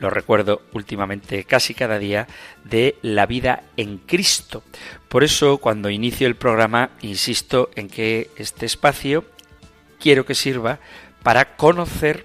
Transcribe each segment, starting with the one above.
lo recuerdo últimamente casi cada día, de la vida en Cristo. Por eso cuando inicio el programa insisto en que este espacio quiero que sirva para conocer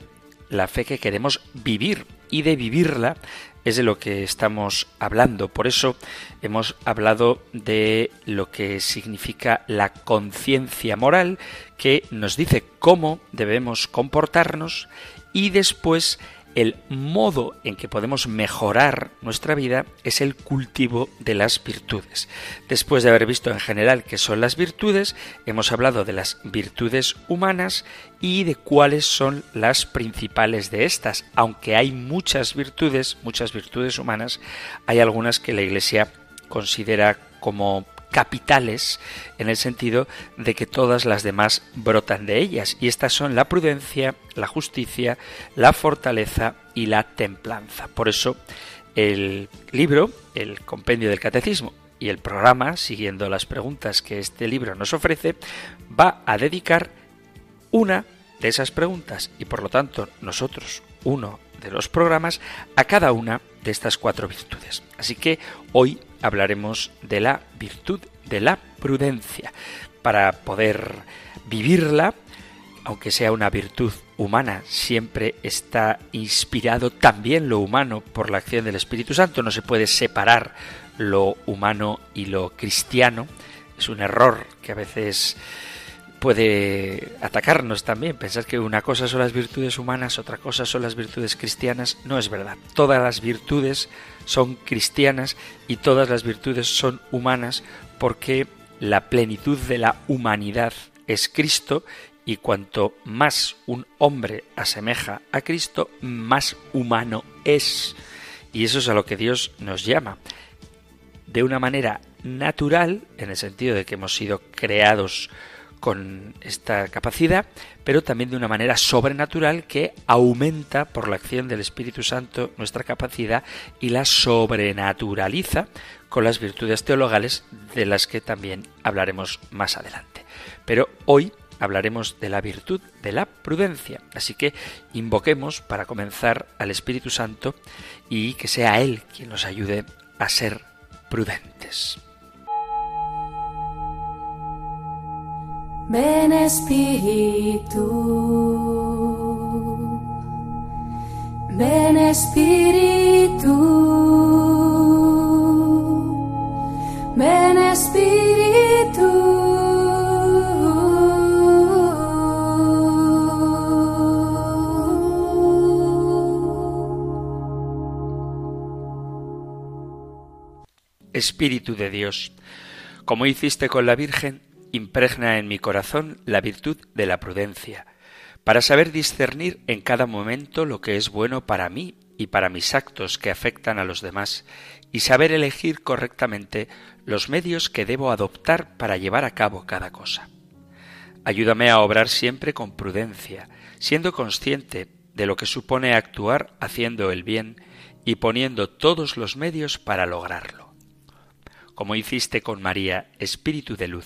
la fe que queremos vivir y de vivirla es de lo que estamos hablando. Por eso hemos hablado de lo que significa la conciencia moral, que nos dice cómo debemos comportarnos y después el modo en que podemos mejorar nuestra vida es el cultivo de las virtudes. Después de haber visto en general qué son las virtudes, hemos hablado de las virtudes humanas y de cuáles son las principales de estas. Aunque hay muchas virtudes, muchas virtudes humanas, hay algunas que la Iglesia considera como capitales en el sentido de que todas las demás brotan de ellas y estas son la prudencia, la justicia, la fortaleza y la templanza. Por eso el libro, el compendio del catecismo y el programa, siguiendo las preguntas que este libro nos ofrece, va a dedicar una de esas preguntas y por lo tanto nosotros uno de los programas a cada una de estas cuatro virtudes. Así que hoy hablaremos de la virtud de la prudencia. Para poder vivirla, aunque sea una virtud humana, siempre está inspirado también lo humano por la acción del Espíritu Santo. No se puede separar lo humano y lo cristiano. Es un error que a veces puede atacarnos también. Pensar que una cosa son las virtudes humanas, otra cosa son las virtudes cristianas, no es verdad. Todas las virtudes son cristianas y todas las virtudes son humanas porque la plenitud de la humanidad es Cristo y cuanto más un hombre asemeja a Cristo, más humano es. Y eso es a lo que Dios nos llama. De una manera natural, en el sentido de que hemos sido creados con esta capacidad, pero también de una manera sobrenatural que aumenta por la acción del Espíritu Santo nuestra capacidad y la sobrenaturaliza con las virtudes teologales de las que también hablaremos más adelante. Pero hoy hablaremos de la virtud de la prudencia, así que invoquemos para comenzar al Espíritu Santo y que sea Él quien nos ayude a ser prudentes. Ven Espíritu, ven Espíritu, ven Espíritu. Espíritu de Dios, como hiciste con la Virgen, impregna en mi corazón la virtud de la prudencia, para saber discernir en cada momento lo que es bueno para mí y para mis actos que afectan a los demás, y saber elegir correctamente los medios que debo adoptar para llevar a cabo cada cosa. Ayúdame a obrar siempre con prudencia, siendo consciente de lo que supone actuar haciendo el bien y poniendo todos los medios para lograrlo. Como hiciste con María, Espíritu de Luz,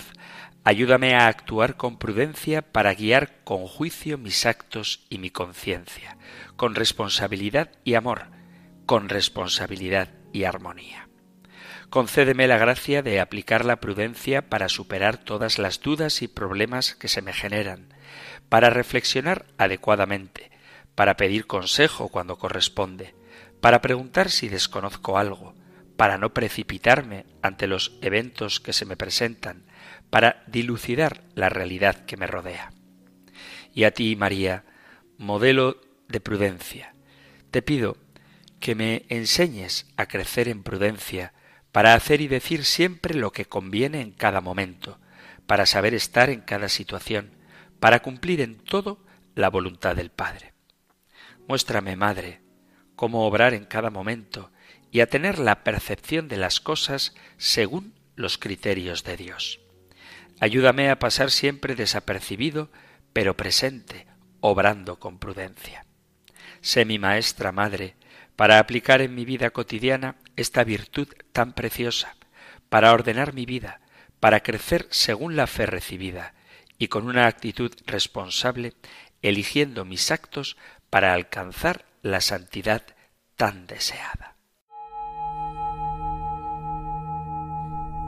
Ayúdame a actuar con prudencia para guiar con juicio mis actos y mi conciencia, con responsabilidad y amor, con responsabilidad y armonía. Concédeme la gracia de aplicar la prudencia para superar todas las dudas y problemas que se me generan, para reflexionar adecuadamente, para pedir consejo cuando corresponde, para preguntar si desconozco algo, para no precipitarme ante los eventos que se me presentan, para dilucidar la realidad que me rodea. Y a ti, María, modelo de prudencia. Te pido que me enseñes a crecer en prudencia, para hacer y decir siempre lo que conviene en cada momento, para saber estar en cada situación, para cumplir en todo la voluntad del Padre. Muéstrame, Madre, cómo obrar en cada momento y a tener la percepción de las cosas según los criterios de Dios. Ayúdame a pasar siempre desapercibido, pero presente, obrando con prudencia. Sé mi maestra madre, para aplicar en mi vida cotidiana esta virtud tan preciosa, para ordenar mi vida, para crecer según la fe recibida, y con una actitud responsable, eligiendo mis actos para alcanzar la santidad tan deseada.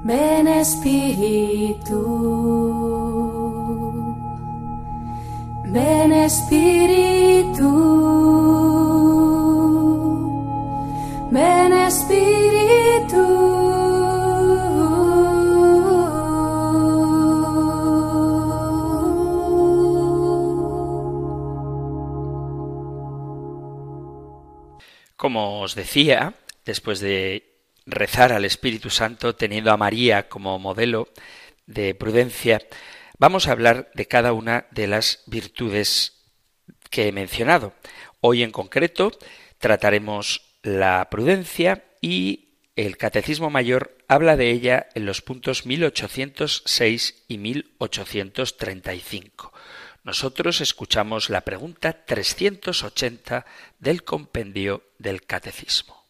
Ven Espíritu, ven Espíritu, ven Espíritu. Como os decía, después de rezar al Espíritu Santo teniendo a María como modelo de prudencia, vamos a hablar de cada una de las virtudes que he mencionado. Hoy en concreto trataremos la prudencia y el Catecismo Mayor habla de ella en los puntos 1806 y 1835. Nosotros escuchamos la pregunta 380 del compendio del Catecismo.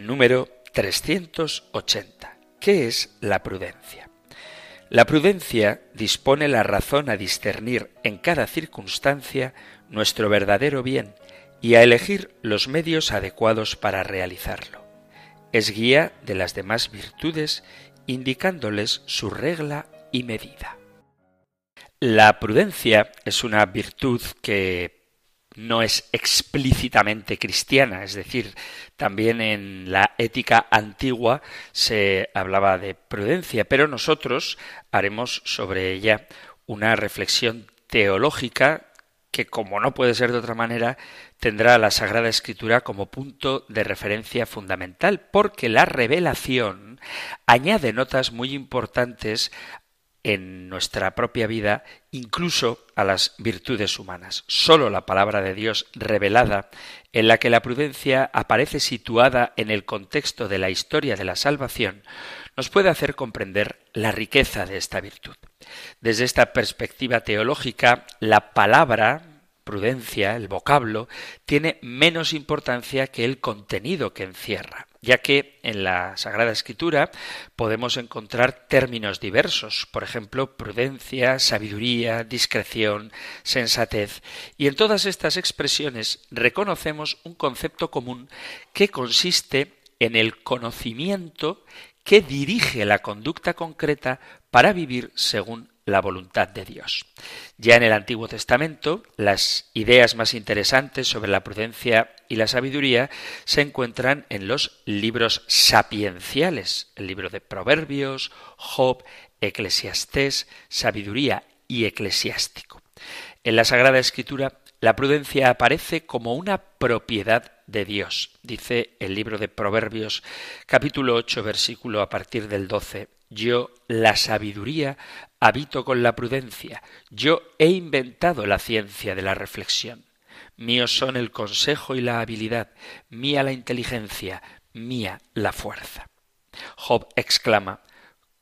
Número 380. ¿Qué es la prudencia? La prudencia dispone la razón a discernir en cada circunstancia nuestro verdadero bien y a elegir los medios adecuados para realizarlo. Es guía de las demás virtudes, indicándoles su regla y medida. La prudencia es una virtud que no es explícitamente cristiana, es decir, también en la ética antigua se hablaba de prudencia, pero nosotros haremos sobre ella una reflexión teológica que, como no puede ser de otra manera, tendrá la Sagrada Escritura como punto de referencia fundamental, porque la revelación añade notas muy importantes en nuestra propia vida, incluso a las virtudes humanas. Sólo la palabra de Dios revelada, en la que la prudencia aparece situada en el contexto de la historia de la salvación, nos puede hacer comprender la riqueza de esta virtud. Desde esta perspectiva teológica, la palabra prudencia, el vocablo, tiene menos importancia que el contenido que encierra ya que en la Sagrada Escritura podemos encontrar términos diversos, por ejemplo, prudencia, sabiduría, discreción, sensatez, y en todas estas expresiones reconocemos un concepto común que consiste en el conocimiento que dirige la conducta concreta para vivir según la voluntad de Dios. Ya en el Antiguo Testamento, las ideas más interesantes sobre la prudencia y la sabiduría se encuentran en los libros sapienciales, el libro de Proverbios, Job, Eclesiastés, Sabiduría y Eclesiástico. En la Sagrada Escritura, la prudencia aparece como una propiedad de Dios. Dice el libro de Proverbios capítulo 8 versículo a partir del 12. Yo, la sabiduría, habito con la prudencia. Yo he inventado la ciencia de la reflexión. Míos son el consejo y la habilidad, mía la inteligencia, mía la fuerza. Job exclama,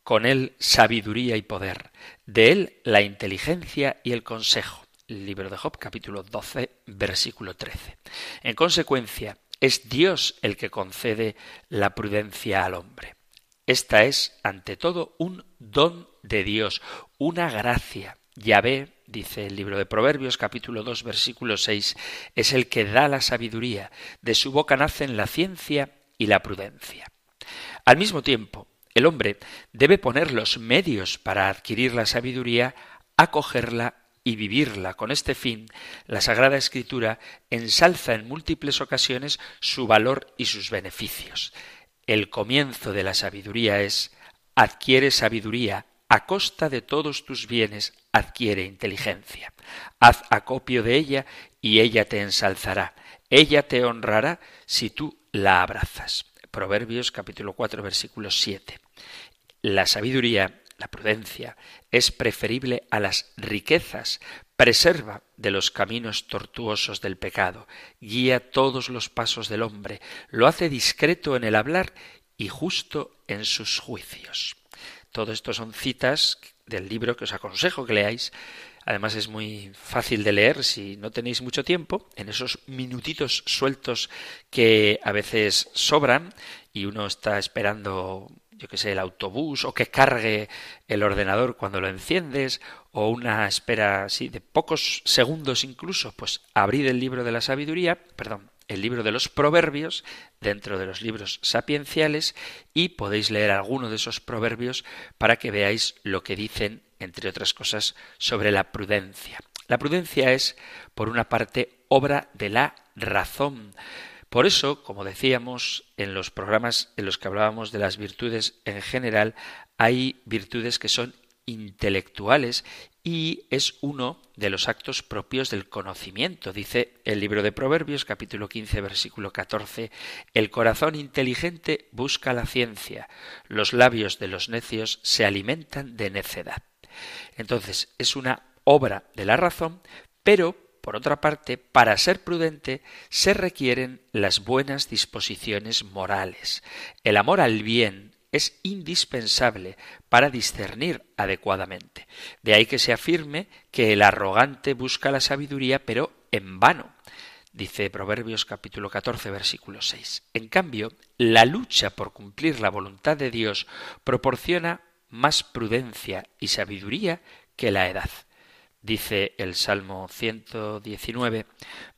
con él sabiduría y poder, de él la inteligencia y el consejo. libro de Job capítulo 12 versículo 13. En consecuencia, es Dios el que concede la prudencia al hombre. Esta es, ante todo, un don de Dios, una gracia. Yahvé, dice el libro de Proverbios capítulo 2 versículo 6, es el que da la sabiduría, de su boca nacen la ciencia y la prudencia. Al mismo tiempo, el hombre debe poner los medios para adquirir la sabiduría, acogerla y vivirla. Con este fin, la Sagrada Escritura ensalza en múltiples ocasiones su valor y sus beneficios. El comienzo de la sabiduría es adquiere sabiduría a costa de todos tus bienes, adquiere inteligencia. Haz acopio de ella y ella te ensalzará. Ella te honrará si tú la abrazas. Proverbios capítulo 4 versículo 7. La sabiduría, la prudencia, es preferible a las riquezas, preserva de los caminos tortuosos del pecado, guía todos los pasos del hombre, lo hace discreto en el hablar y justo en sus juicios. Todo esto son citas del libro que os aconsejo que leáis. Además es muy fácil de leer si no tenéis mucho tiempo, en esos minutitos sueltos que a veces sobran y uno está esperando yo que sé, el autobús o que cargue el ordenador cuando lo enciendes o una espera así de pocos segundos incluso, pues abrid el libro de la sabiduría, perdón, el libro de los proverbios dentro de los libros sapienciales y podéis leer alguno de esos proverbios para que veáis lo que dicen, entre otras cosas, sobre la prudencia. La prudencia es, por una parte, obra de la razón. Por eso, como decíamos en los programas en los que hablábamos de las virtudes en general, hay virtudes que son intelectuales y es uno de los actos propios del conocimiento. Dice el libro de Proverbios capítulo 15 versículo 14, el corazón inteligente busca la ciencia, los labios de los necios se alimentan de necedad. Entonces es una obra de la razón, pero por otra parte, para ser prudente se requieren las buenas disposiciones morales. El amor al bien es indispensable para discernir adecuadamente. De ahí que se afirme que el arrogante busca la sabiduría, pero en vano. Dice Proverbios capítulo 14 versículo 6. En cambio, la lucha por cumplir la voluntad de Dios proporciona más prudencia y sabiduría que la edad. Dice el Salmo 119,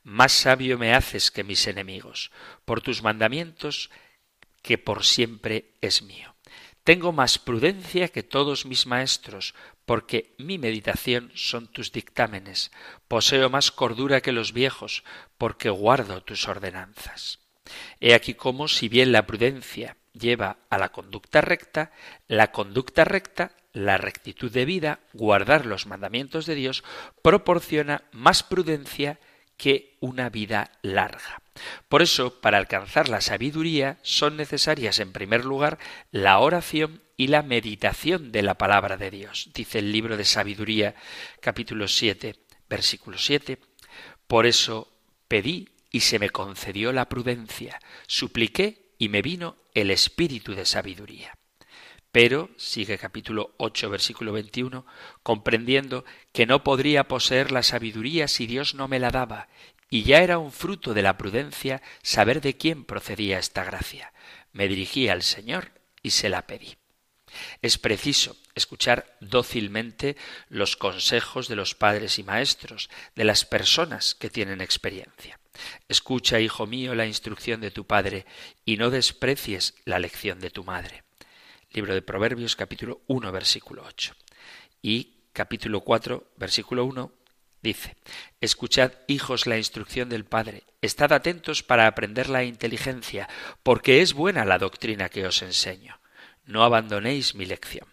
Más sabio me haces que mis enemigos, por tus mandamientos que por siempre es mío. Tengo más prudencia que todos mis maestros, porque mi meditación son tus dictámenes. Poseo más cordura que los viejos, porque guardo tus ordenanzas. He aquí cómo, si bien la prudencia lleva a la conducta recta, la conducta recta, la rectitud de vida, guardar los mandamientos de Dios, proporciona más prudencia que una vida larga. Por eso, para alcanzar la sabiduría, son necesarias en primer lugar la oración y la meditación de la palabra de Dios. Dice el libro de Sabiduría, capítulo 7, versículo 7. Por eso pedí y se me concedió la prudencia, supliqué y me vino el espíritu de sabiduría. Pero, sigue capítulo 8, versículo 21, comprendiendo que no podría poseer la sabiduría si Dios no me la daba, y ya era un fruto de la prudencia saber de quién procedía esta gracia. Me dirigí al Señor y se la pedí. Es preciso escuchar dócilmente los consejos de los padres y maestros, de las personas que tienen experiencia. Escucha, hijo mío, la instrucción de tu padre, y no desprecies la lección de tu madre Libro de Proverbios capítulo 1 versículo 8. Y capítulo 4 versículo 1 dice, Escuchad, hijos, la instrucción del Padre, estad atentos para aprender la inteligencia, porque es buena la doctrina que os enseño. No abandonéis mi lección.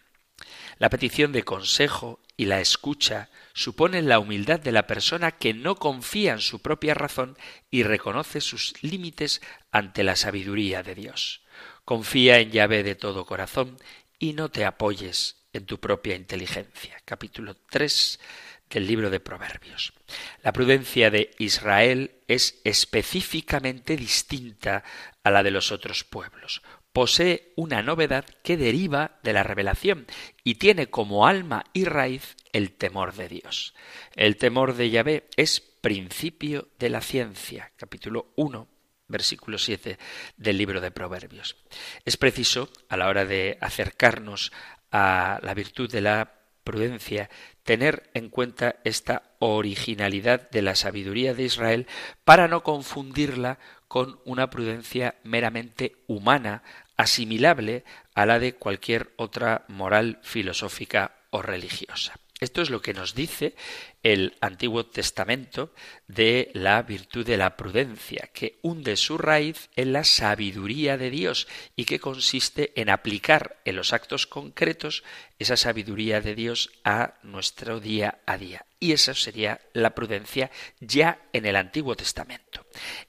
La petición de consejo y la escucha suponen la humildad de la persona que no confía en su propia razón y reconoce sus límites ante la sabiduría de Dios. Confía en Yahvé de todo corazón y no te apoyes en tu propia inteligencia. Capítulo 3 del libro de Proverbios. La prudencia de Israel es específicamente distinta a la de los otros pueblos. Posee una novedad que deriva de la revelación y tiene como alma y raíz el temor de Dios. El temor de Yahvé es principio de la ciencia. Capítulo 1 versículo 7 del libro de Proverbios. Es preciso, a la hora de acercarnos a la virtud de la prudencia, tener en cuenta esta originalidad de la sabiduría de Israel para no confundirla con una prudencia meramente humana, asimilable a la de cualquier otra moral filosófica o religiosa. Esto es lo que nos dice el Antiguo Testamento de la virtud de la prudencia, que hunde su raíz en la sabiduría de Dios y que consiste en aplicar en los actos concretos esa sabiduría de Dios a nuestro día a día. Y esa sería la prudencia ya en el Antiguo Testamento.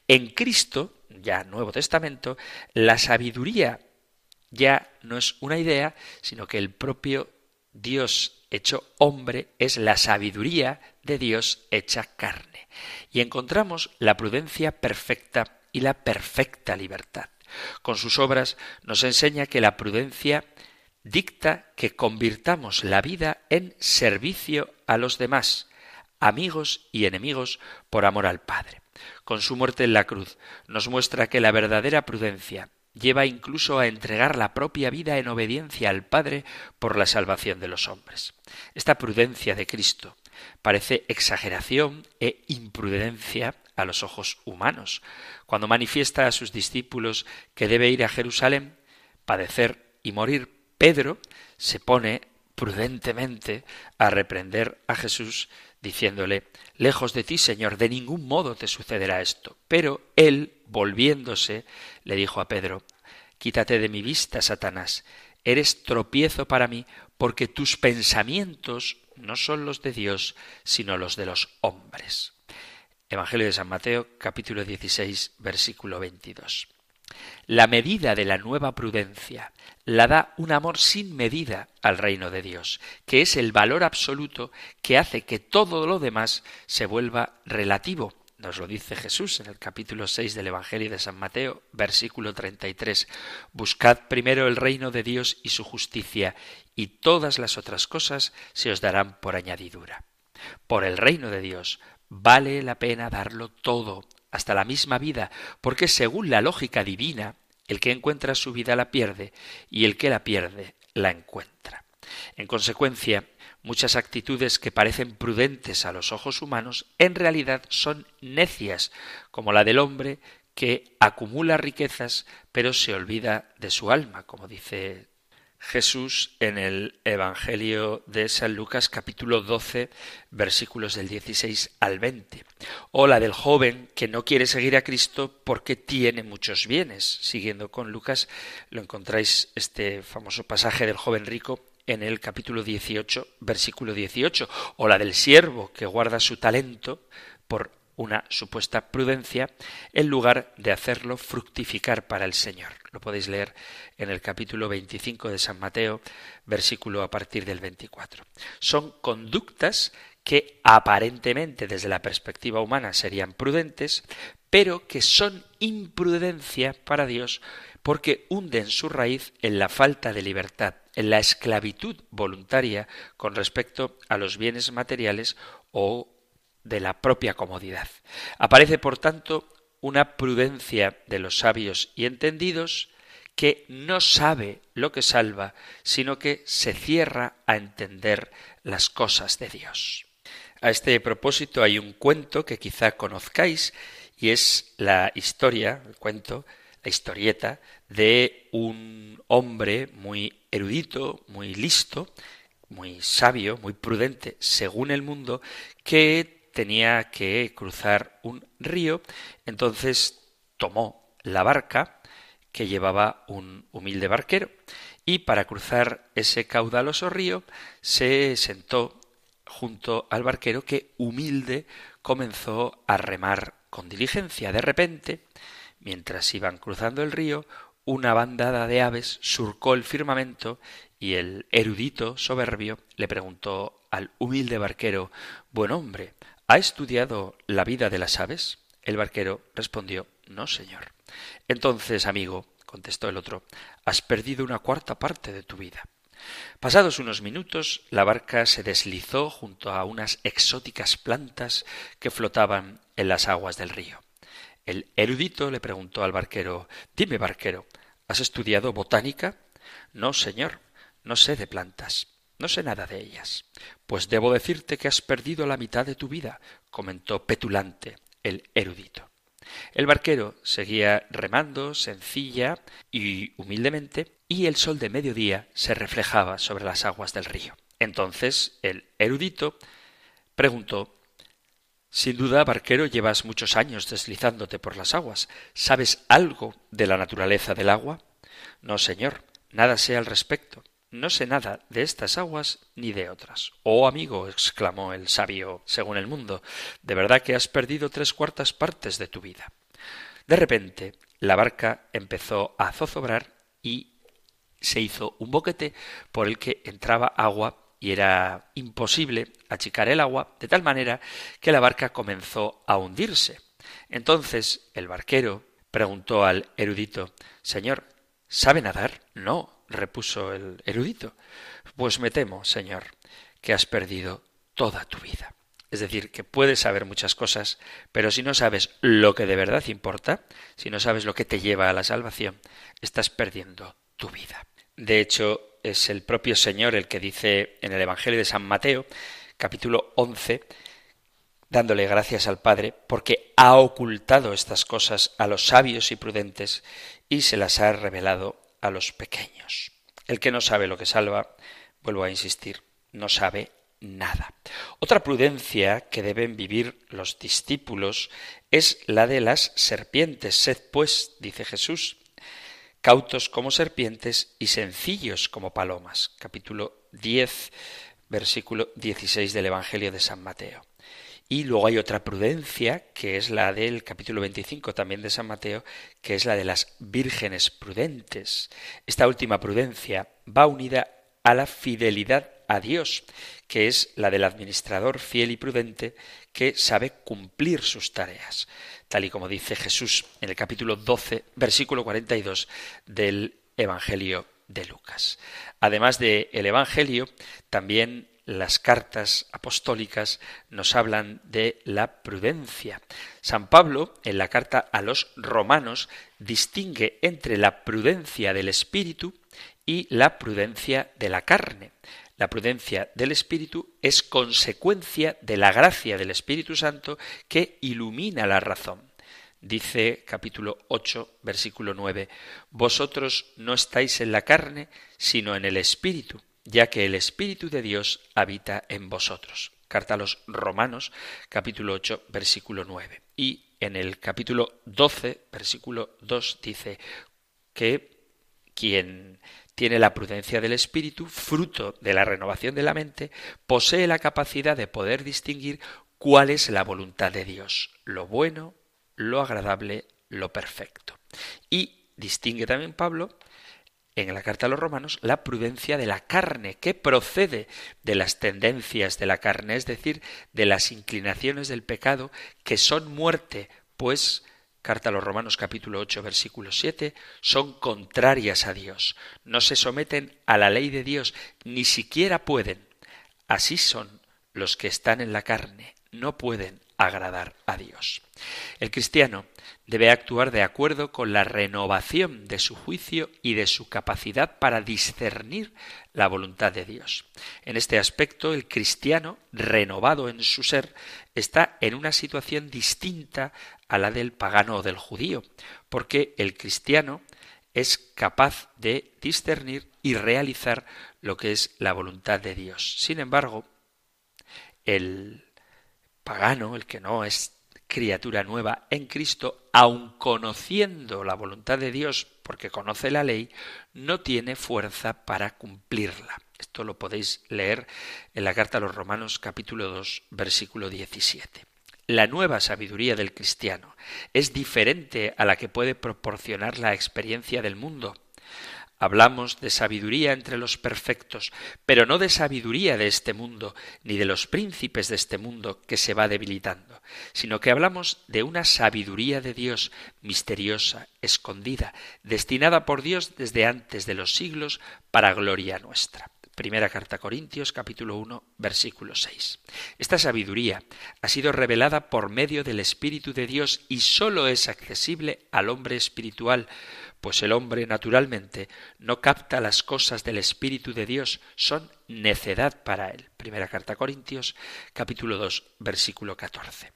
En Cristo, ya Nuevo Testamento, la sabiduría ya no es una idea, sino que el propio Dios hecho hombre es la sabiduría de Dios hecha carne. Y encontramos la prudencia perfecta y la perfecta libertad. Con sus obras nos enseña que la prudencia dicta que convirtamos la vida en servicio a los demás, amigos y enemigos por amor al Padre. Con su muerte en la cruz nos muestra que la verdadera prudencia lleva incluso a entregar la propia vida en obediencia al Padre por la salvación de los hombres. Esta prudencia de Cristo parece exageración e imprudencia a los ojos humanos. Cuando manifiesta a sus discípulos que debe ir a Jerusalén, padecer y morir, Pedro se pone prudentemente a reprender a Jesús, diciéndole Lejos de ti, Señor, de ningún modo te sucederá esto. Pero él, volviéndose, le dijo a Pedro Quítate de mi vista, Satanás, eres tropiezo para mí, porque tus pensamientos no son los de Dios, sino los de los hombres. Evangelio de San Mateo, capítulo 16, versículo 22. La medida de la nueva prudencia la da un amor sin medida al reino de Dios, que es el valor absoluto que hace que todo lo demás se vuelva relativo. Nos lo dice Jesús en el capítulo 6 del Evangelio de San Mateo, versículo 33. Buscad primero el reino de Dios y su justicia, y todas las otras cosas se os darán por añadidura. Por el reino de Dios vale la pena darlo todo, hasta la misma vida, porque según la lógica divina, el que encuentra su vida la pierde y el que la pierde la encuentra. En consecuencia, muchas actitudes que parecen prudentes a los ojos humanos en realidad son necias, como la del hombre que acumula riquezas pero se olvida de su alma, como dice Jesús en el Evangelio de San Lucas capítulo 12 versículos del 16 al 20. O la del joven que no quiere seguir a Cristo porque tiene muchos bienes. Siguiendo con Lucas lo encontráis este famoso pasaje del joven rico en el capítulo 18 versículo 18. O la del siervo que guarda su talento por una supuesta prudencia en lugar de hacerlo fructificar para el Señor. Lo podéis leer en el capítulo 25 de San Mateo, versículo a partir del 24. Son conductas que aparentemente desde la perspectiva humana serían prudentes, pero que son imprudencia para Dios porque hunden su raíz en la falta de libertad, en la esclavitud voluntaria con respecto a los bienes materiales o de la propia comodidad. Aparece, por tanto, una prudencia de los sabios y entendidos que no sabe lo que salva, sino que se cierra a entender las cosas de Dios. A este propósito hay un cuento que quizá conozcáis y es la historia, el cuento, la historieta de un hombre muy erudito, muy listo, muy sabio, muy prudente, según el mundo, que tenía que cruzar un río, entonces tomó la barca que llevaba un humilde barquero y para cruzar ese caudaloso río se sentó junto al barquero que humilde comenzó a remar con diligencia. De repente, mientras iban cruzando el río, una bandada de aves surcó el firmamento y el erudito soberbio le preguntó al humilde barquero Buen hombre, ¿Ha estudiado la vida de las aves? El barquero respondió No, señor. Entonces, amigo, contestó el otro, has perdido una cuarta parte de tu vida. Pasados unos minutos, la barca se deslizó junto a unas exóticas plantas que flotaban en las aguas del río. El erudito le preguntó al barquero Dime, barquero, ¿has estudiado botánica? No, señor, no sé de plantas. No sé nada de ellas. Pues debo decirte que has perdido la mitad de tu vida, comentó petulante el erudito. El barquero seguía remando sencilla y humildemente, y el sol de mediodía se reflejaba sobre las aguas del río. Entonces el erudito preguntó Sin duda, barquero, llevas muchos años deslizándote por las aguas. ¿Sabes algo de la naturaleza del agua? No, señor, nada sé al respecto. No sé nada de estas aguas ni de otras. Oh amigo, exclamó el sabio según el mundo, de verdad que has perdido tres cuartas partes de tu vida. De repente, la barca empezó a zozobrar y se hizo un boquete por el que entraba agua y era imposible achicar el agua, de tal manera que la barca comenzó a hundirse. Entonces el barquero preguntó al erudito Señor, ¿sabe nadar? No, repuso el erudito. Pues me temo, señor, que has perdido toda tu vida. Es decir, que puedes saber muchas cosas, pero si no sabes lo que de verdad importa, si no sabes lo que te lleva a la salvación, estás perdiendo tu vida. De hecho, es el propio Señor el que dice en el Evangelio de San Mateo, capítulo 11, dándole gracias al Padre, porque ha ocultado estas cosas a los sabios y prudentes y se las ha revelado a los pequeños. El que no sabe lo que salva, vuelvo a insistir, no sabe nada. Otra prudencia que deben vivir los discípulos es la de las serpientes. Sed pues, dice Jesús, cautos como serpientes y sencillos como palomas. Capítulo 10, versículo 16 del Evangelio de San Mateo. Y luego hay otra prudencia, que es la del capítulo 25 también de San Mateo, que es la de las vírgenes prudentes. Esta última prudencia va unida a la fidelidad a Dios, que es la del administrador fiel y prudente que sabe cumplir sus tareas, tal y como dice Jesús en el capítulo 12, versículo 42 del Evangelio de Lucas. Además del el Evangelio, también las cartas apostólicas nos hablan de la prudencia. San Pablo, en la carta a los romanos, distingue entre la prudencia del espíritu y la prudencia de la carne. La prudencia del Espíritu es consecuencia de la gracia del Espíritu Santo que ilumina la razón. Dice capítulo 8, versículo 9, Vosotros no estáis en la carne, sino en el Espíritu ya que el Espíritu de Dios habita en vosotros. Carta a los Romanos, capítulo 8, versículo 9. Y en el capítulo 12, versículo 2, dice que quien tiene la prudencia del espíritu, fruto de la renovación de la mente, posee la capacidad de poder distinguir cuál es la voluntad de Dios, lo bueno, lo agradable, lo perfecto. Y distingue también Pablo en la carta a los romanos la prudencia de la carne, que procede de las tendencias de la carne, es decir, de las inclinaciones del pecado, que son muerte, pues, carta a los romanos capítulo 8 versículo 7, son contrarias a Dios, no se someten a la ley de Dios, ni siquiera pueden. Así son los que están en la carne, no pueden agradar a Dios. El cristiano debe actuar de acuerdo con la renovación de su juicio y de su capacidad para discernir la voluntad de Dios. En este aspecto, el cristiano, renovado en su ser, está en una situación distinta a la del pagano o del judío, porque el cristiano es capaz de discernir y realizar lo que es la voluntad de Dios. Sin embargo, el pagano, el que no es criatura nueva en Cristo, aun conociendo la voluntad de Dios, porque conoce la ley, no tiene fuerza para cumplirla. Esto lo podéis leer en la carta a los Romanos capítulo 2 versículo 17. La nueva sabiduría del cristiano es diferente a la que puede proporcionar la experiencia del mundo. Hablamos de sabiduría entre los perfectos, pero no de sabiduría de este mundo, ni de los príncipes de este mundo que se va debilitando, sino que hablamos de una sabiduría de Dios misteriosa, escondida, destinada por Dios desde antes de los siglos para gloria nuestra. Primera carta a Corintios capítulo 1 versículo 6. Esta sabiduría ha sido revelada por medio del Espíritu de Dios y sólo es accesible al hombre espiritual, pues el hombre naturalmente no capta las cosas del Espíritu de Dios, son necedad para él. Primera carta a Corintios, capítulo 2, versículo 14.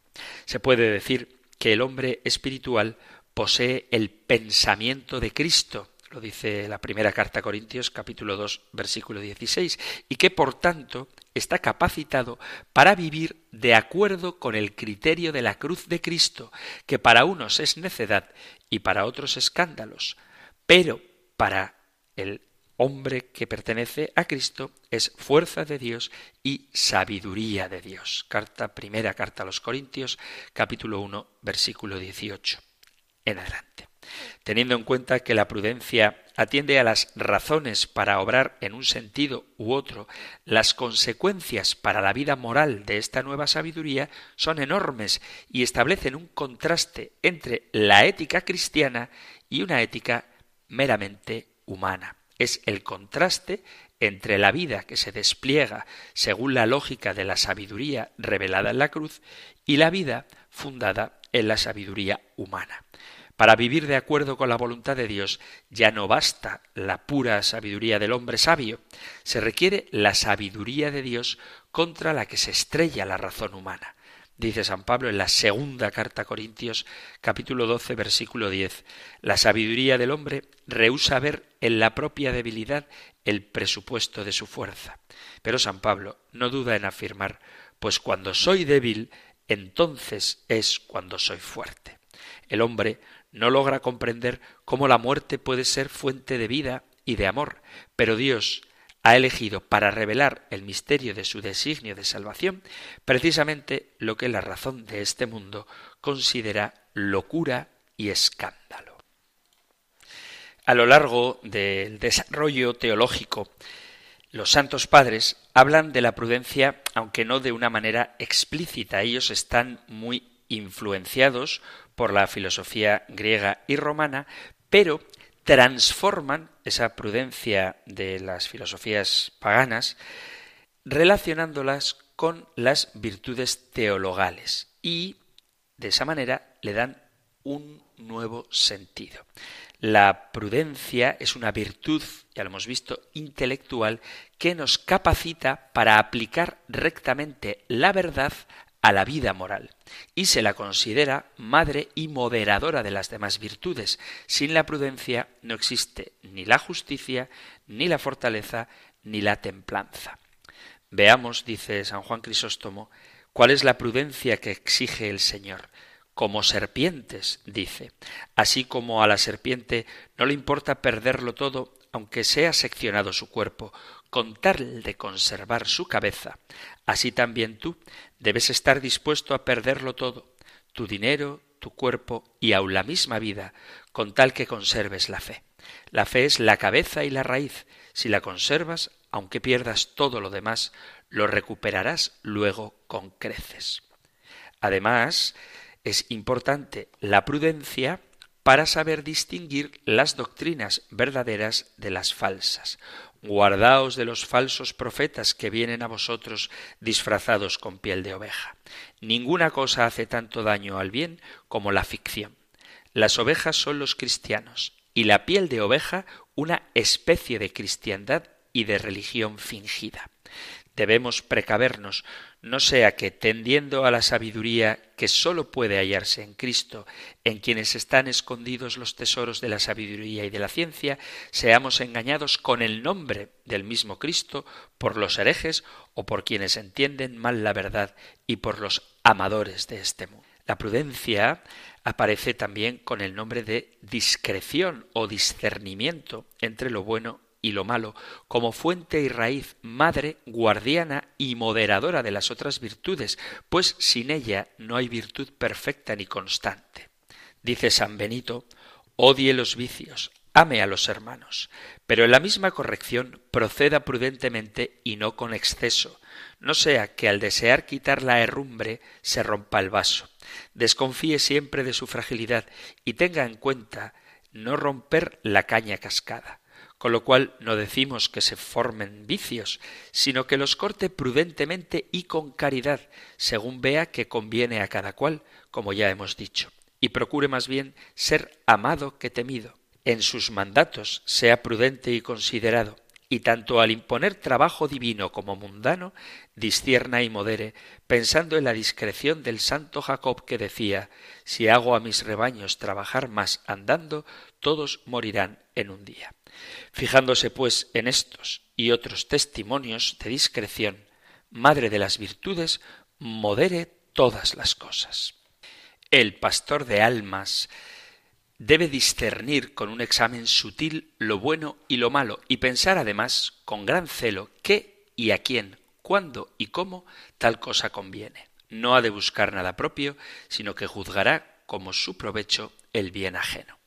Se puede decir que el hombre espiritual posee el pensamiento de Cristo, lo dice la primera carta a Corintios capítulo 2 versículo 16, y que por tanto está capacitado para vivir de acuerdo con el criterio de la cruz de Cristo, que para unos es necedad y para otros escándalos, pero para el hombre que pertenece a Cristo es fuerza de Dios y sabiduría de Dios. Carta primera carta a los Corintios, capítulo 1, versículo 18 en adelante. Teniendo en cuenta que la prudencia atiende a las razones para obrar en un sentido u otro, las consecuencias para la vida moral de esta nueva sabiduría son enormes y establecen un contraste entre la ética cristiana y una ética meramente humana es el contraste entre la vida que se despliega según la lógica de la sabiduría revelada en la cruz y la vida fundada en la sabiduría humana. Para vivir de acuerdo con la voluntad de Dios ya no basta la pura sabiduría del hombre sabio, se requiere la sabiduría de Dios contra la que se estrella la razón humana. Dice San Pablo en la segunda carta a Corintios, capítulo 12, versículo 10. La sabiduría del hombre rehúsa ver en la propia debilidad el presupuesto de su fuerza. Pero San Pablo no duda en afirmar, pues cuando soy débil, entonces es cuando soy fuerte. El hombre no logra comprender cómo la muerte puede ser fuente de vida y de amor, pero Dios ha elegido para revelar el misterio de su designio de salvación precisamente lo que la razón de este mundo considera locura y escándalo. A lo largo del desarrollo teológico, los santos padres hablan de la prudencia, aunque no de una manera explícita. Ellos están muy influenciados por la filosofía griega y romana, pero transforman esa prudencia de las filosofías paganas relacionándolas con las virtudes teologales y de esa manera le dan un nuevo sentido. La prudencia es una virtud, ya lo hemos visto, intelectual que nos capacita para aplicar rectamente la verdad a la vida moral y se la considera madre y moderadora de las demás virtudes. Sin la prudencia no existe ni la justicia, ni la fortaleza, ni la templanza. Veamos, dice San Juan Crisóstomo, cuál es la prudencia que exige el Señor. Como serpientes, dice. Así como a la serpiente no le importa perderlo todo, aunque sea seccionado su cuerpo, con tal de conservar su cabeza, así también tú debes estar dispuesto a perderlo todo, tu dinero, tu cuerpo y aun la misma vida, con tal que conserves la fe. La fe es la cabeza y la raíz. Si la conservas, aunque pierdas todo lo demás, lo recuperarás luego con creces. Además, es importante la prudencia para saber distinguir las doctrinas verdaderas de las falsas. Guardaos de los falsos profetas que vienen a vosotros disfrazados con piel de oveja. Ninguna cosa hace tanto daño al bien como la ficción. Las ovejas son los cristianos y la piel de oveja una especie de cristiandad y de religión fingida. Debemos precavernos no sea que, tendiendo a la sabiduría que sólo puede hallarse en Cristo, en quienes están escondidos los tesoros de la sabiduría y de la ciencia, seamos engañados con el nombre del mismo Cristo por los herejes o por quienes entienden mal la verdad y por los amadores de este mundo. La prudencia aparece también con el nombre de discreción o discernimiento entre lo bueno y lo malo, como fuente y raíz, madre, guardiana y moderadora de las otras virtudes, pues sin ella no hay virtud perfecta ni constante. Dice San Benito, odie los vicios, ame a los hermanos, pero en la misma corrección proceda prudentemente y no con exceso, no sea que al desear quitar la herrumbre se rompa el vaso. Desconfíe siempre de su fragilidad y tenga en cuenta no romper la caña cascada con lo cual no decimos que se formen vicios, sino que los corte prudentemente y con caridad, según vea que conviene a cada cual, como ya hemos dicho, y procure más bien ser amado que temido. En sus mandatos sea prudente y considerado, y tanto al imponer trabajo divino como mundano, discierna y modere, pensando en la discreción del santo Jacob que decía Si hago a mis rebaños trabajar más andando, todos morirán en un día. Fijándose pues en estos y otros testimonios de discreción, Madre de las Virtudes, modere todas las cosas. El pastor de almas debe discernir con un examen sutil lo bueno y lo malo y pensar además con gran celo qué y a quién, cuándo y cómo tal cosa conviene. No ha de buscar nada propio, sino que juzgará como su provecho el bien ajeno.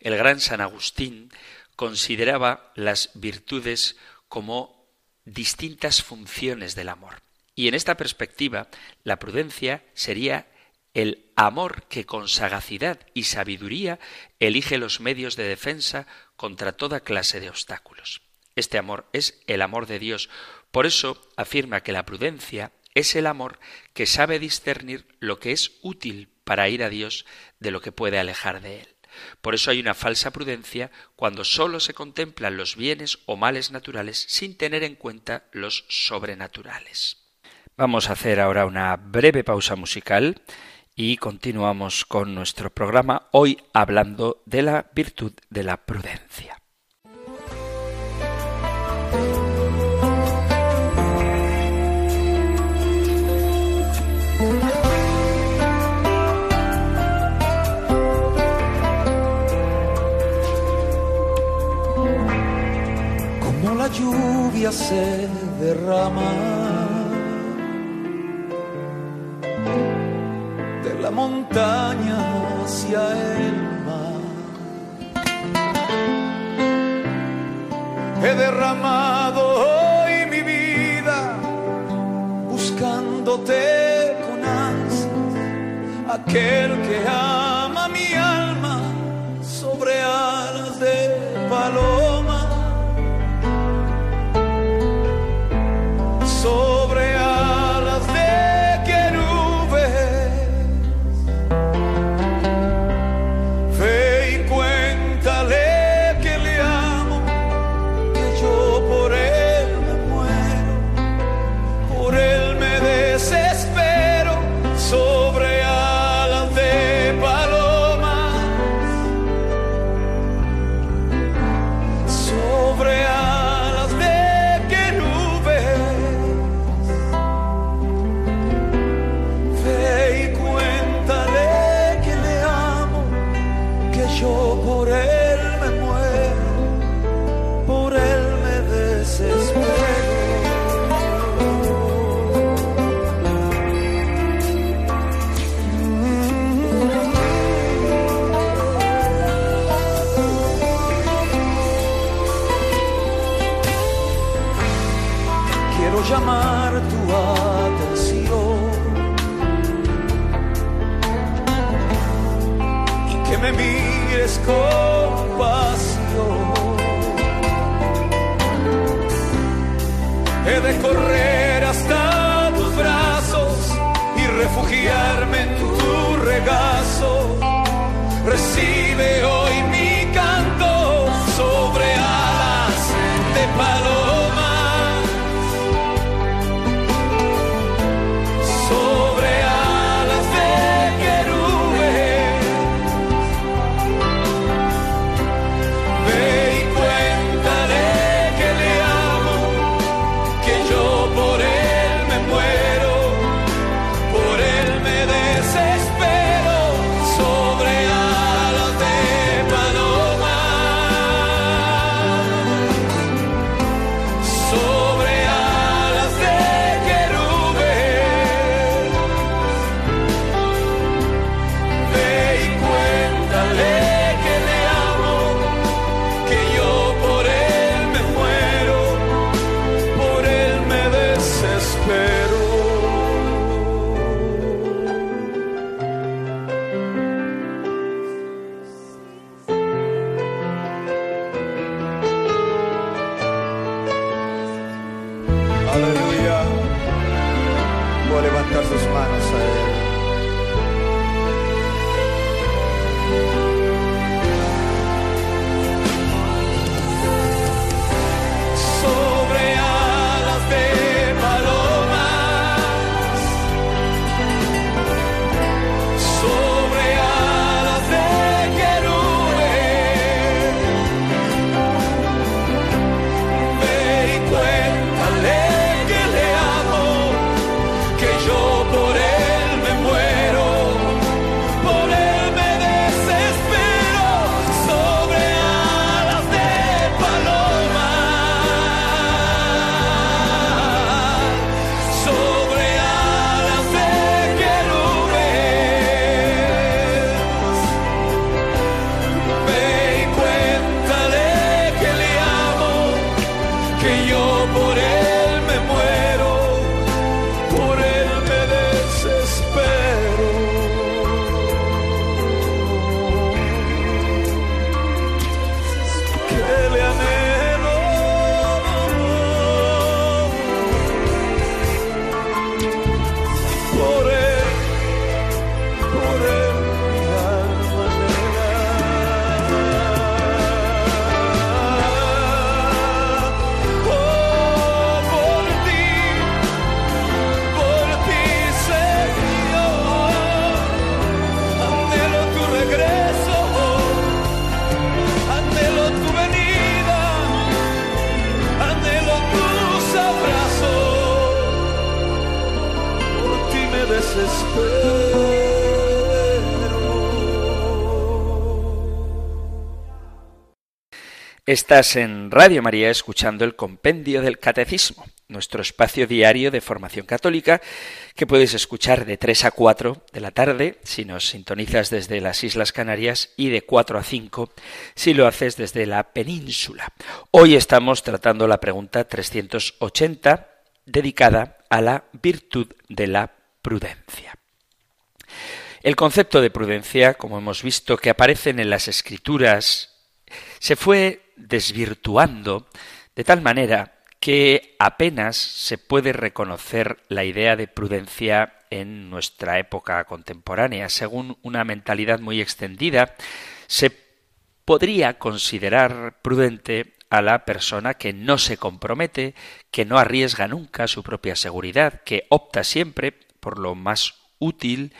El gran San Agustín consideraba las virtudes como distintas funciones del amor. Y en esta perspectiva, la prudencia sería el amor que con sagacidad y sabiduría elige los medios de defensa contra toda clase de obstáculos. Este amor es el amor de Dios. Por eso afirma que la prudencia es el amor que sabe discernir lo que es útil para ir a Dios de lo que puede alejar de él. Por eso hay una falsa prudencia cuando sólo se contemplan los bienes o males naturales sin tener en cuenta los sobrenaturales. Vamos a hacer ahora una breve pausa musical y continuamos con nuestro programa hoy hablando de la virtud de la prudencia. Lluvia se derrama la montaña hacia el mar. He derramado hoy mi vida buscándote con ansias, aquel que ama mi alma sobre alas de paloma. Estás en Radio María escuchando el Compendio del Catecismo, nuestro espacio diario de formación católica que puedes escuchar de 3 a 4 de la tarde si nos sintonizas desde las Islas Canarias y de 4 a 5 si lo haces desde la península. Hoy estamos tratando la pregunta 380 dedicada a la virtud de la prudencia. El concepto de prudencia, como hemos visto que aparecen en las escrituras, se fue desvirtuando de tal manera que apenas se puede reconocer la idea de prudencia en nuestra época contemporánea. Según una mentalidad muy extendida, se podría considerar prudente a la persona que no se compromete, que no arriesga nunca su propia seguridad, que opta siempre por lo más útil,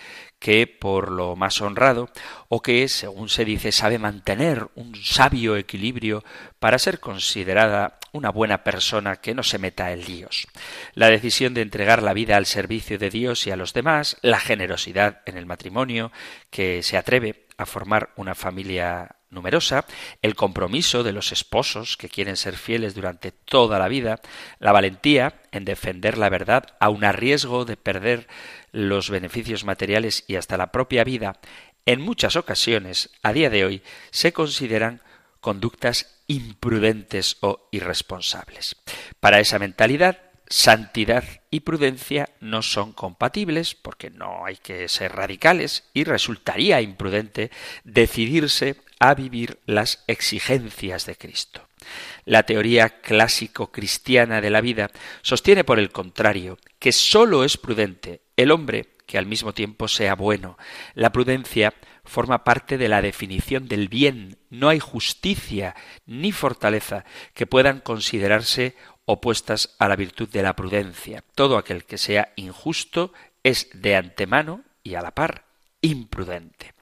que por lo más honrado, o que, según se dice, sabe mantener un sabio equilibrio para ser considerada una buena persona que no se meta en líos. La decisión de entregar la vida al servicio de Dios y a los demás, la generosidad en el matrimonio, que se atreve a formar una familia numerosa, el compromiso de los esposos que quieren ser fieles durante toda la vida, la valentía en defender la verdad aun a riesgo de perder los beneficios materiales y hasta la propia vida, en muchas ocasiones, a día de hoy, se consideran conductas imprudentes o irresponsables. Para esa mentalidad, santidad y prudencia no son compatibles porque no hay que ser radicales y resultaría imprudente decidirse a vivir las exigencias de Cristo. La teoría clásico cristiana de la vida sostiene por el contrario que sólo es prudente el hombre que al mismo tiempo sea bueno. La prudencia forma parte de la definición del bien. No hay justicia ni fortaleza que puedan considerarse opuestas a la virtud de la prudencia. Todo aquel que sea injusto es de antemano y a la par imprudente.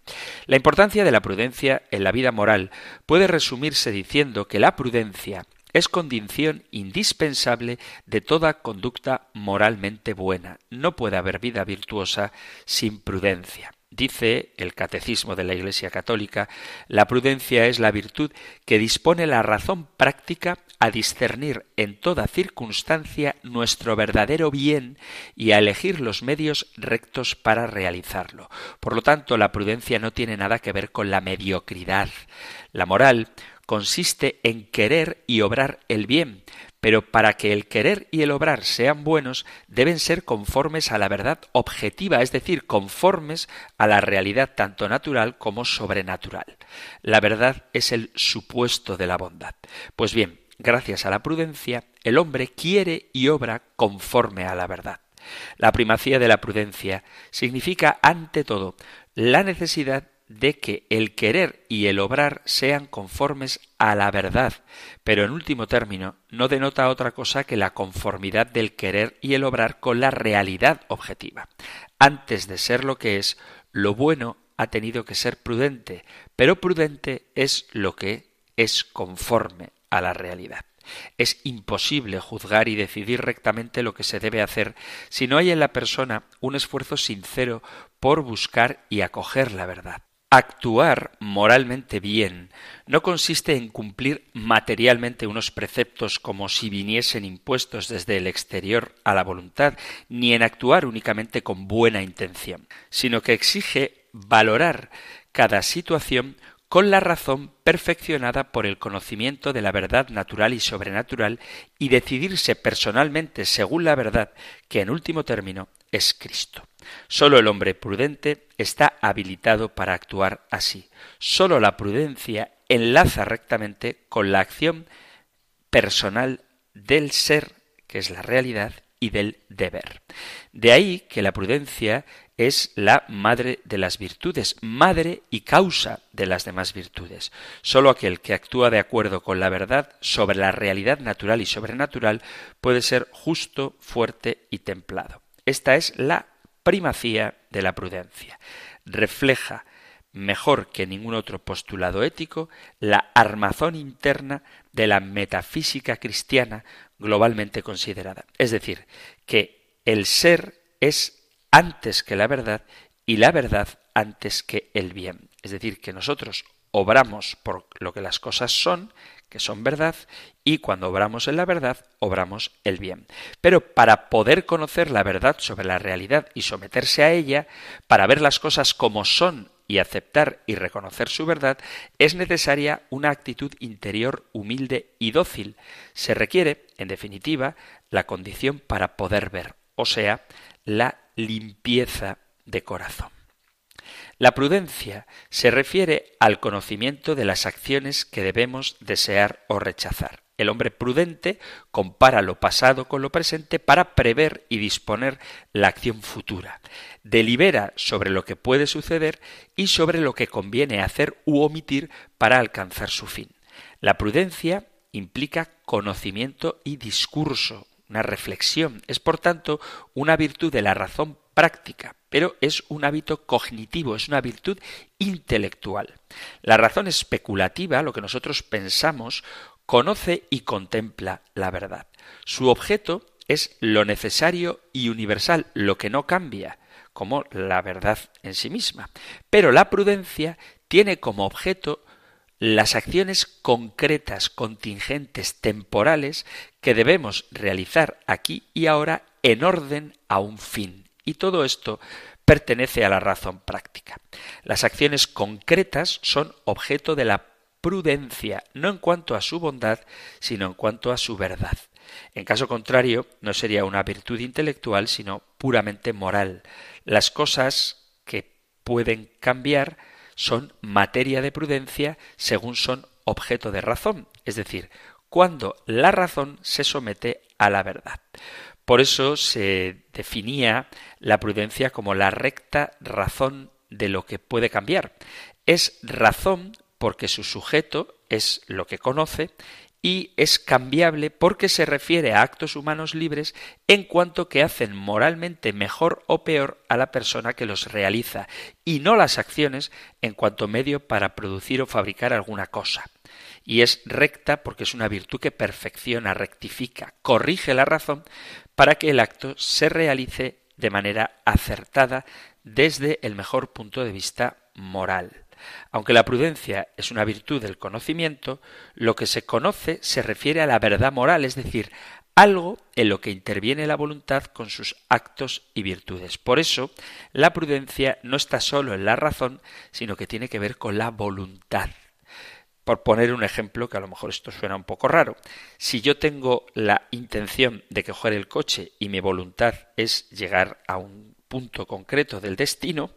La importancia de la prudencia en la vida moral puede resumirse diciendo que la prudencia es condición indispensable de toda conducta moralmente buena. No puede haber vida virtuosa sin prudencia. Dice el Catecismo de la Iglesia Católica, la prudencia es la virtud que dispone la razón práctica a discernir en toda circunstancia nuestro verdadero bien y a elegir los medios rectos para realizarlo. Por lo tanto, la prudencia no tiene nada que ver con la mediocridad. La moral consiste en querer y obrar el bien, pero para que el querer y el obrar sean buenos deben ser conformes a la verdad objetiva, es decir, conformes a la realidad tanto natural como sobrenatural. La verdad es el supuesto de la bondad. Pues bien, gracias a la prudencia, el hombre quiere y obra conforme a la verdad. La primacía de la prudencia significa, ante todo, la necesidad de que el querer y el obrar sean conformes a la verdad, pero en último término no denota otra cosa que la conformidad del querer y el obrar con la realidad objetiva. Antes de ser lo que es, lo bueno ha tenido que ser prudente, pero prudente es lo que es conforme a la realidad. Es imposible juzgar y decidir rectamente lo que se debe hacer si no hay en la persona un esfuerzo sincero por buscar y acoger la verdad. Actuar moralmente bien no consiste en cumplir materialmente unos preceptos como si viniesen impuestos desde el exterior a la voluntad, ni en actuar únicamente con buena intención, sino que exige valorar cada situación con la razón perfeccionada por el conocimiento de la verdad natural y sobrenatural y decidirse personalmente según la verdad que en último término es Cristo. Solo el hombre prudente está habilitado para actuar así. Solo la prudencia enlaza rectamente con la acción personal del ser, que es la realidad, y del deber. De ahí que la prudencia es la madre de las virtudes, madre y causa de las demás virtudes. Solo aquel que actúa de acuerdo con la verdad sobre la realidad natural y sobrenatural puede ser justo, fuerte y templado. Esta es la primacía de la prudencia. Refleja mejor que ningún otro postulado ético la armazón interna de la metafísica cristiana globalmente considerada. Es decir, que el ser es antes que la verdad y la verdad antes que el bien. Es decir, que nosotros obramos por lo que las cosas son, que son verdad, y cuando obramos en la verdad, obramos el bien. Pero para poder conocer la verdad sobre la realidad y someterse a ella, para ver las cosas como son y aceptar y reconocer su verdad, es necesaria una actitud interior humilde y dócil. Se requiere, en definitiva, la condición para poder ver, o sea, la limpieza de corazón. La prudencia se refiere al conocimiento de las acciones que debemos desear o rechazar. El hombre prudente compara lo pasado con lo presente para prever y disponer la acción futura. Delibera sobre lo que puede suceder y sobre lo que conviene hacer u omitir para alcanzar su fin. La prudencia implica conocimiento y discurso, una reflexión. Es, por tanto, una virtud de la razón práctica, pero es un hábito cognitivo, es una virtud intelectual. La razón especulativa, lo que nosotros pensamos, conoce y contempla la verdad. Su objeto es lo necesario y universal, lo que no cambia, como la verdad en sí misma. Pero la prudencia tiene como objeto las acciones concretas, contingentes, temporales que debemos realizar aquí y ahora en orden a un fin. Y todo esto pertenece a la razón práctica. Las acciones concretas son objeto de la prudencia, no en cuanto a su bondad, sino en cuanto a su verdad. En caso contrario, no sería una virtud intelectual, sino puramente moral. Las cosas que pueden cambiar son materia de prudencia según son objeto de razón, es decir, cuando la razón se somete a la verdad. Por eso se definía la prudencia como la recta razón de lo que puede cambiar. Es razón porque su sujeto es lo que conoce y es cambiable porque se refiere a actos humanos libres en cuanto que hacen moralmente mejor o peor a la persona que los realiza y no las acciones en cuanto medio para producir o fabricar alguna cosa y es recta porque es una virtud que perfecciona, rectifica, corrige la razón para que el acto se realice de manera acertada desde el mejor punto de vista moral. Aunque la prudencia es una virtud del conocimiento, lo que se conoce se refiere a la verdad moral, es decir, algo en lo que interviene la voluntad con sus actos y virtudes. Por eso, la prudencia no está solo en la razón, sino que tiene que ver con la voluntad. Por poner un ejemplo, que a lo mejor esto suena un poco raro, si yo tengo la intención de coger el coche y mi voluntad es llegar a un punto concreto del destino,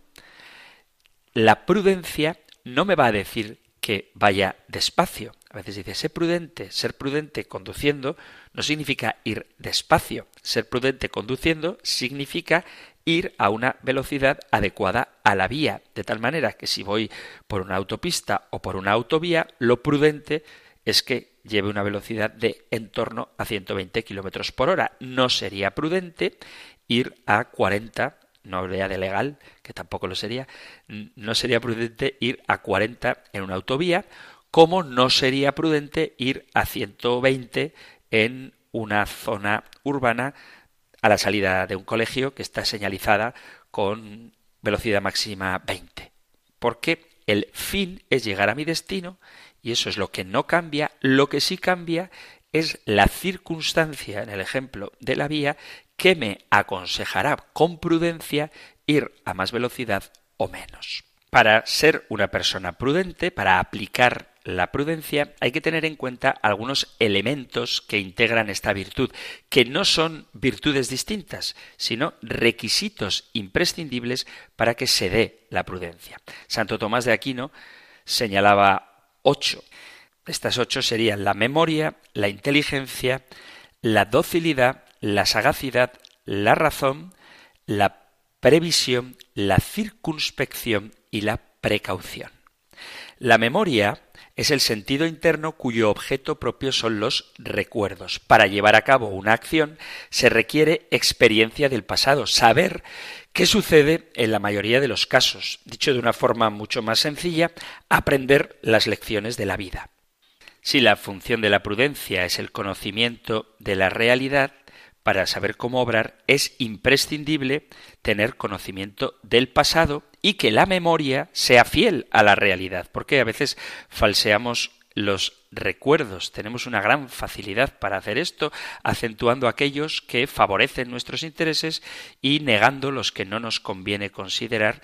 la prudencia no me va a decir que vaya despacio. A veces dice, ser prudente, ser prudente conduciendo no significa ir despacio. Ser prudente conduciendo significa ir a una velocidad adecuada a la vía, de tal manera que si voy por una autopista o por una autovía, lo prudente es que lleve una velocidad de en torno a 120 kilómetros por hora. No sería prudente ir a 40, no habría de legal, que tampoco lo sería, no sería prudente ir a 40 en una autovía, como no sería prudente ir a 120 en una zona urbana a la salida de un colegio que está señalizada con velocidad máxima 20. Porque el fin es llegar a mi destino y eso es lo que no cambia. Lo que sí cambia es la circunstancia, en el ejemplo de la vía, que me aconsejará con prudencia ir a más velocidad o menos. Para ser una persona prudente, para aplicar la prudencia, hay que tener en cuenta algunos elementos que integran esta virtud, que no son virtudes distintas, sino requisitos imprescindibles para que se dé la prudencia. Santo Tomás de Aquino señalaba ocho. Estas ocho serían la memoria, la inteligencia, la docilidad, la sagacidad, la razón, la previsión, la circunspección y la precaución. La memoria es el sentido interno cuyo objeto propio son los recuerdos. Para llevar a cabo una acción se requiere experiencia del pasado, saber qué sucede en la mayoría de los casos. Dicho de una forma mucho más sencilla, aprender las lecciones de la vida. Si la función de la prudencia es el conocimiento de la realidad, para saber cómo obrar es imprescindible tener conocimiento del pasado y que la memoria sea fiel a la realidad, porque a veces falseamos los recuerdos. Tenemos una gran facilidad para hacer esto, acentuando aquellos que favorecen nuestros intereses y negando los que no nos conviene considerar,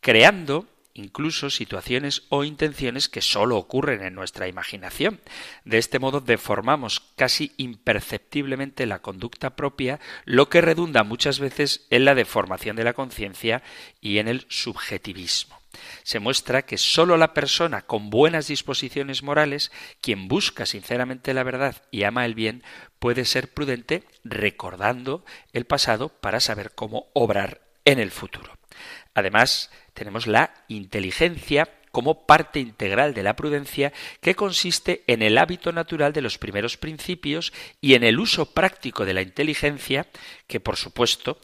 creando incluso situaciones o intenciones que sólo ocurren en nuestra imaginación. De este modo deformamos casi imperceptiblemente la conducta propia, lo que redunda muchas veces en la deformación de la conciencia y en el subjetivismo. Se muestra que sólo la persona con buenas disposiciones morales, quien busca sinceramente la verdad y ama el bien, puede ser prudente recordando el pasado para saber cómo obrar en el futuro. Además, tenemos la inteligencia como parte integral de la prudencia que consiste en el hábito natural de los primeros principios y en el uso práctico de la inteligencia que, por supuesto,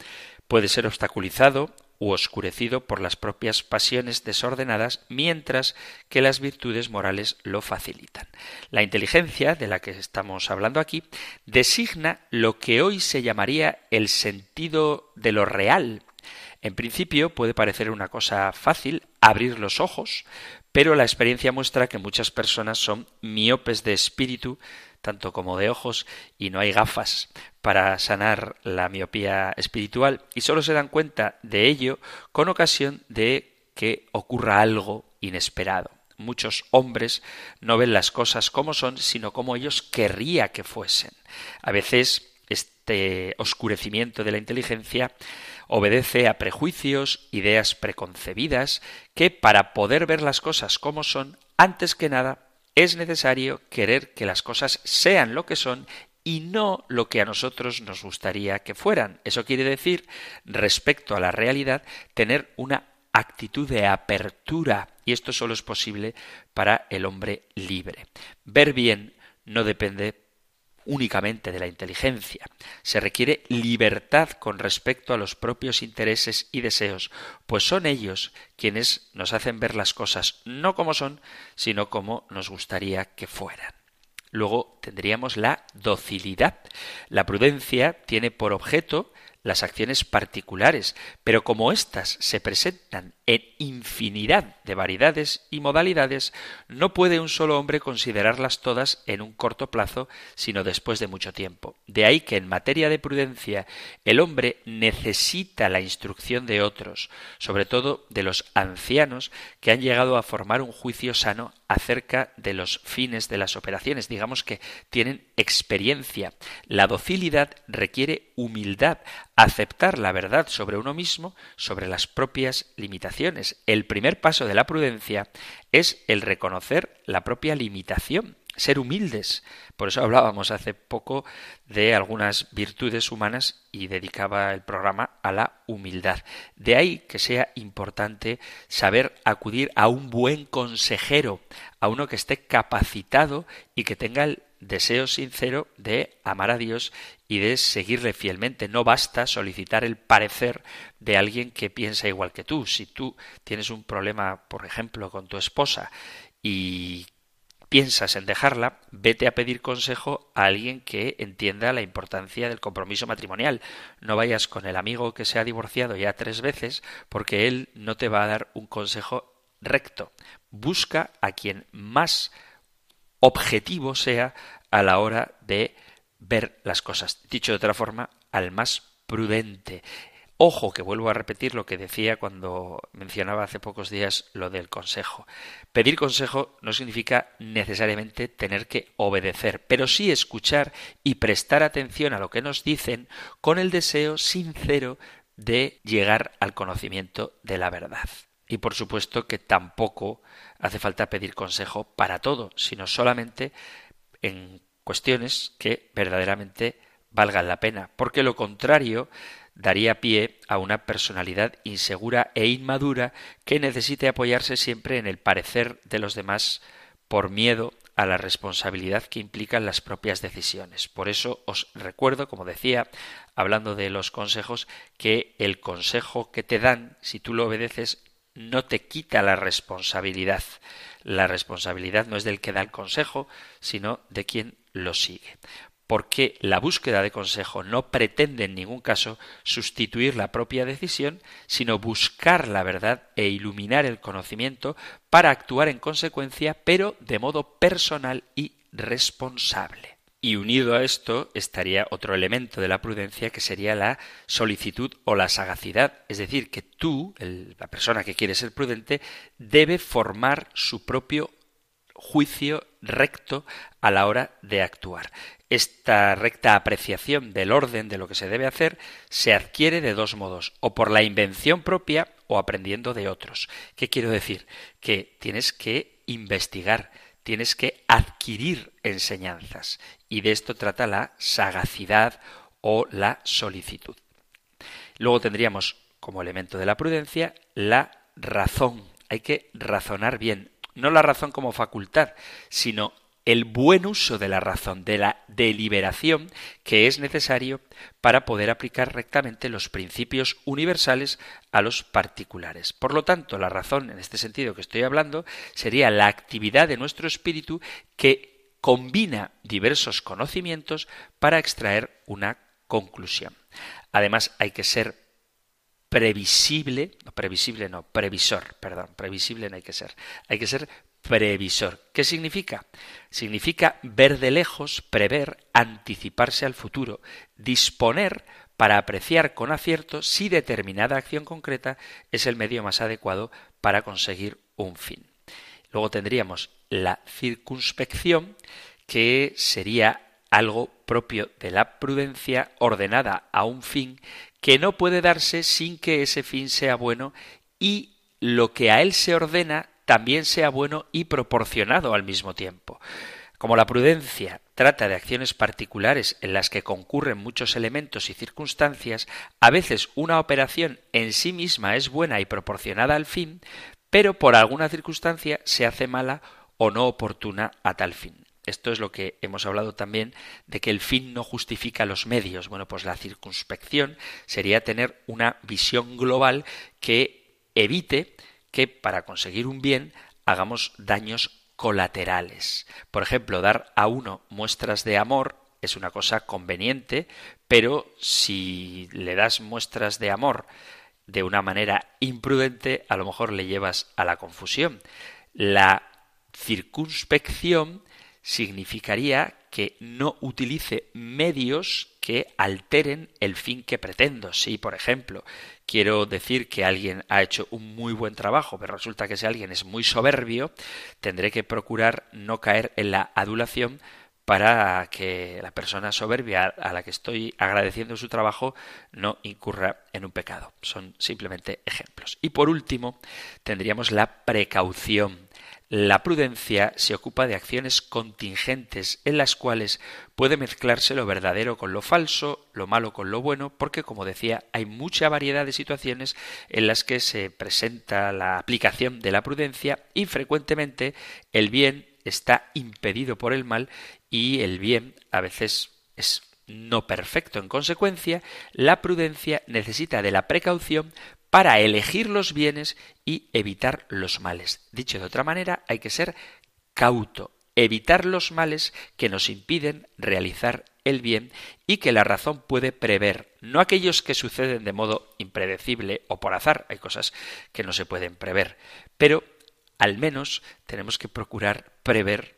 puede ser obstaculizado u oscurecido por las propias pasiones desordenadas, mientras que las virtudes morales lo facilitan. La inteligencia, de la que estamos hablando aquí, designa lo que hoy se llamaría el sentido de lo real, en principio puede parecer una cosa fácil abrir los ojos, pero la experiencia muestra que muchas personas son miopes de espíritu, tanto como de ojos, y no hay gafas para sanar la miopía espiritual, y solo se dan cuenta de ello con ocasión de que ocurra algo inesperado. Muchos hombres no ven las cosas como son, sino como ellos querría que fuesen. A veces este oscurecimiento de la inteligencia obedece a prejuicios, ideas preconcebidas, que para poder ver las cosas como son, antes que nada, es necesario querer que las cosas sean lo que son y no lo que a nosotros nos gustaría que fueran. Eso quiere decir, respecto a la realidad, tener una actitud de apertura y esto solo es posible para el hombre libre. Ver bien no depende únicamente de la inteligencia. Se requiere libertad con respecto a los propios intereses y deseos, pues son ellos quienes nos hacen ver las cosas no como son, sino como nos gustaría que fueran. Luego tendríamos la docilidad. La prudencia tiene por objeto las acciones particulares, pero como éstas se presentan en infinidad de variedades y modalidades, no puede un solo hombre considerarlas todas en un corto plazo, sino después de mucho tiempo. De ahí que en materia de prudencia el hombre necesita la instrucción de otros, sobre todo de los ancianos que han llegado a formar un juicio sano acerca de los fines de las operaciones, digamos que tienen experiencia. La docilidad requiere humildad, aceptar la verdad sobre uno mismo, sobre las propias limitaciones. El primer paso de la prudencia es el reconocer la propia limitación, ser humildes. Por eso hablábamos hace poco de algunas virtudes humanas y dedicaba el programa a la humildad. De ahí que sea importante saber acudir a un buen consejero, a uno que esté capacitado y que tenga el deseo sincero de amar a Dios y de seguirle fielmente. No basta solicitar el parecer de alguien que piensa igual que tú. Si tú tienes un problema, por ejemplo, con tu esposa y piensas en dejarla, vete a pedir consejo a alguien que entienda la importancia del compromiso matrimonial. No vayas con el amigo que se ha divorciado ya tres veces porque él no te va a dar un consejo recto. Busca a quien más objetivo sea a la hora de ver las cosas. Dicho de otra forma, al más prudente. Ojo, que vuelvo a repetir lo que decía cuando mencionaba hace pocos días lo del consejo. Pedir consejo no significa necesariamente tener que obedecer, pero sí escuchar y prestar atención a lo que nos dicen con el deseo sincero de llegar al conocimiento de la verdad. Y por supuesto que tampoco hace falta pedir consejo para todo, sino solamente en cuestiones que verdaderamente valgan la pena, porque lo contrario daría pie a una personalidad insegura e inmadura que necesite apoyarse siempre en el parecer de los demás por miedo a la responsabilidad que implican las propias decisiones. Por eso os recuerdo, como decía, hablando de los consejos, que el consejo que te dan, si tú lo obedeces, no te quita la responsabilidad. La responsabilidad no es del que da el consejo, sino de quien lo sigue. porque la búsqueda de consejo no pretende en ningún caso sustituir la propia decisión, sino buscar la verdad e iluminar el conocimiento para actuar en consecuencia, pero de modo personal y responsable. Y unido a esto estaría otro elemento de la prudencia que sería la solicitud o la sagacidad. Es decir, que tú, la persona que quiere ser prudente, debe formar su propio juicio recto a la hora de actuar. Esta recta apreciación del orden de lo que se debe hacer se adquiere de dos modos, o por la invención propia o aprendiendo de otros. ¿Qué quiero decir? Que tienes que investigar, tienes que adquirir enseñanzas. Y de esto trata la sagacidad o la solicitud. Luego tendríamos como elemento de la prudencia la razón. Hay que razonar bien. No la razón como facultad, sino el buen uso de la razón, de la deliberación que es necesario para poder aplicar rectamente los principios universales a los particulares. Por lo tanto, la razón, en este sentido que estoy hablando, sería la actividad de nuestro espíritu que combina diversos conocimientos para extraer una conclusión. Además, hay que ser previsible, no previsible no, previsor, perdón, previsible no hay que ser, hay que ser previsor. ¿Qué significa? Significa ver de lejos, prever, anticiparse al futuro, disponer para apreciar con acierto si determinada acción concreta es el medio más adecuado para conseguir un fin. Luego tendríamos la circunspección, que sería algo propio de la prudencia ordenada a un fin que no puede darse sin que ese fin sea bueno y lo que a él se ordena también sea bueno y proporcionado al mismo tiempo. Como la prudencia trata de acciones particulares en las que concurren muchos elementos y circunstancias, a veces una operación en sí misma es buena y proporcionada al fin, pero por alguna circunstancia se hace mala o no oportuna a tal fin. Esto es lo que hemos hablado también de que el fin no justifica los medios. Bueno, pues la circunspección sería tener una visión global que evite que para conseguir un bien hagamos daños colaterales. Por ejemplo, dar a uno muestras de amor es una cosa conveniente, pero si le das muestras de amor de una manera imprudente, a lo mejor le llevas a la confusión. La circunspección significaría que no utilice medios que alteren el fin que pretendo. Si, por ejemplo, quiero decir que alguien ha hecho un muy buen trabajo, pero resulta que ese alguien es muy soberbio, tendré que procurar no caer en la adulación para que la persona soberbia a la que estoy agradeciendo su trabajo no incurra en un pecado. Son simplemente ejemplos. Y por último, tendríamos la precaución. La prudencia se ocupa de acciones contingentes en las cuales puede mezclarse lo verdadero con lo falso, lo malo con lo bueno, porque, como decía, hay mucha variedad de situaciones en las que se presenta la aplicación de la prudencia y frecuentemente el bien está impedido por el mal y el bien a veces es no perfecto. En consecuencia, la prudencia necesita de la precaución para elegir los bienes y evitar los males. Dicho de otra manera, hay que ser cauto, evitar los males que nos impiden realizar el bien y que la razón puede prever, no aquellos que suceden de modo impredecible o por azar, hay cosas que no se pueden prever, pero al menos tenemos que procurar prever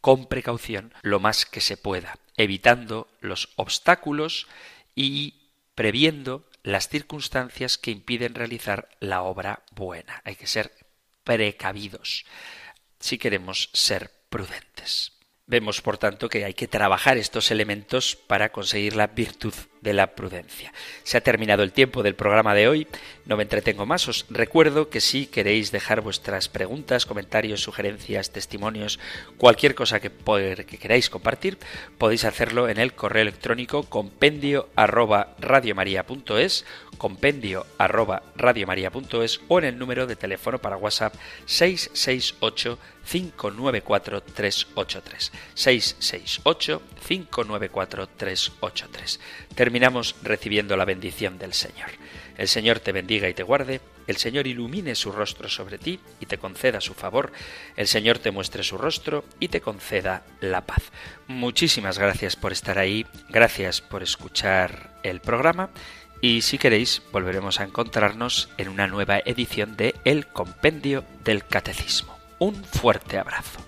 con precaución lo más que se pueda, evitando los obstáculos y previendo las circunstancias que impiden realizar la obra buena. Hay que ser precavidos si queremos ser prudentes. Vemos, por tanto, que hay que trabajar estos elementos para conseguir la virtud de la prudencia. Se ha terminado el tiempo del programa de hoy, no me entretengo más, os recuerdo que si queréis dejar vuestras preguntas, comentarios, sugerencias, testimonios, cualquier cosa que, que queráis compartir, podéis hacerlo en el correo electrónico compendio arroba compendio arroba o en el número de teléfono para WhatsApp 668 594 383 668 594 383 terminamos recibiendo la bendición del Señor. El Señor te bendiga y te guarde, el Señor ilumine su rostro sobre ti y te conceda su favor, el Señor te muestre su rostro y te conceda la paz. Muchísimas gracias por estar ahí, gracias por escuchar el programa y si queréis volveremos a encontrarnos en una nueva edición de El Compendio del Catecismo. Un fuerte abrazo.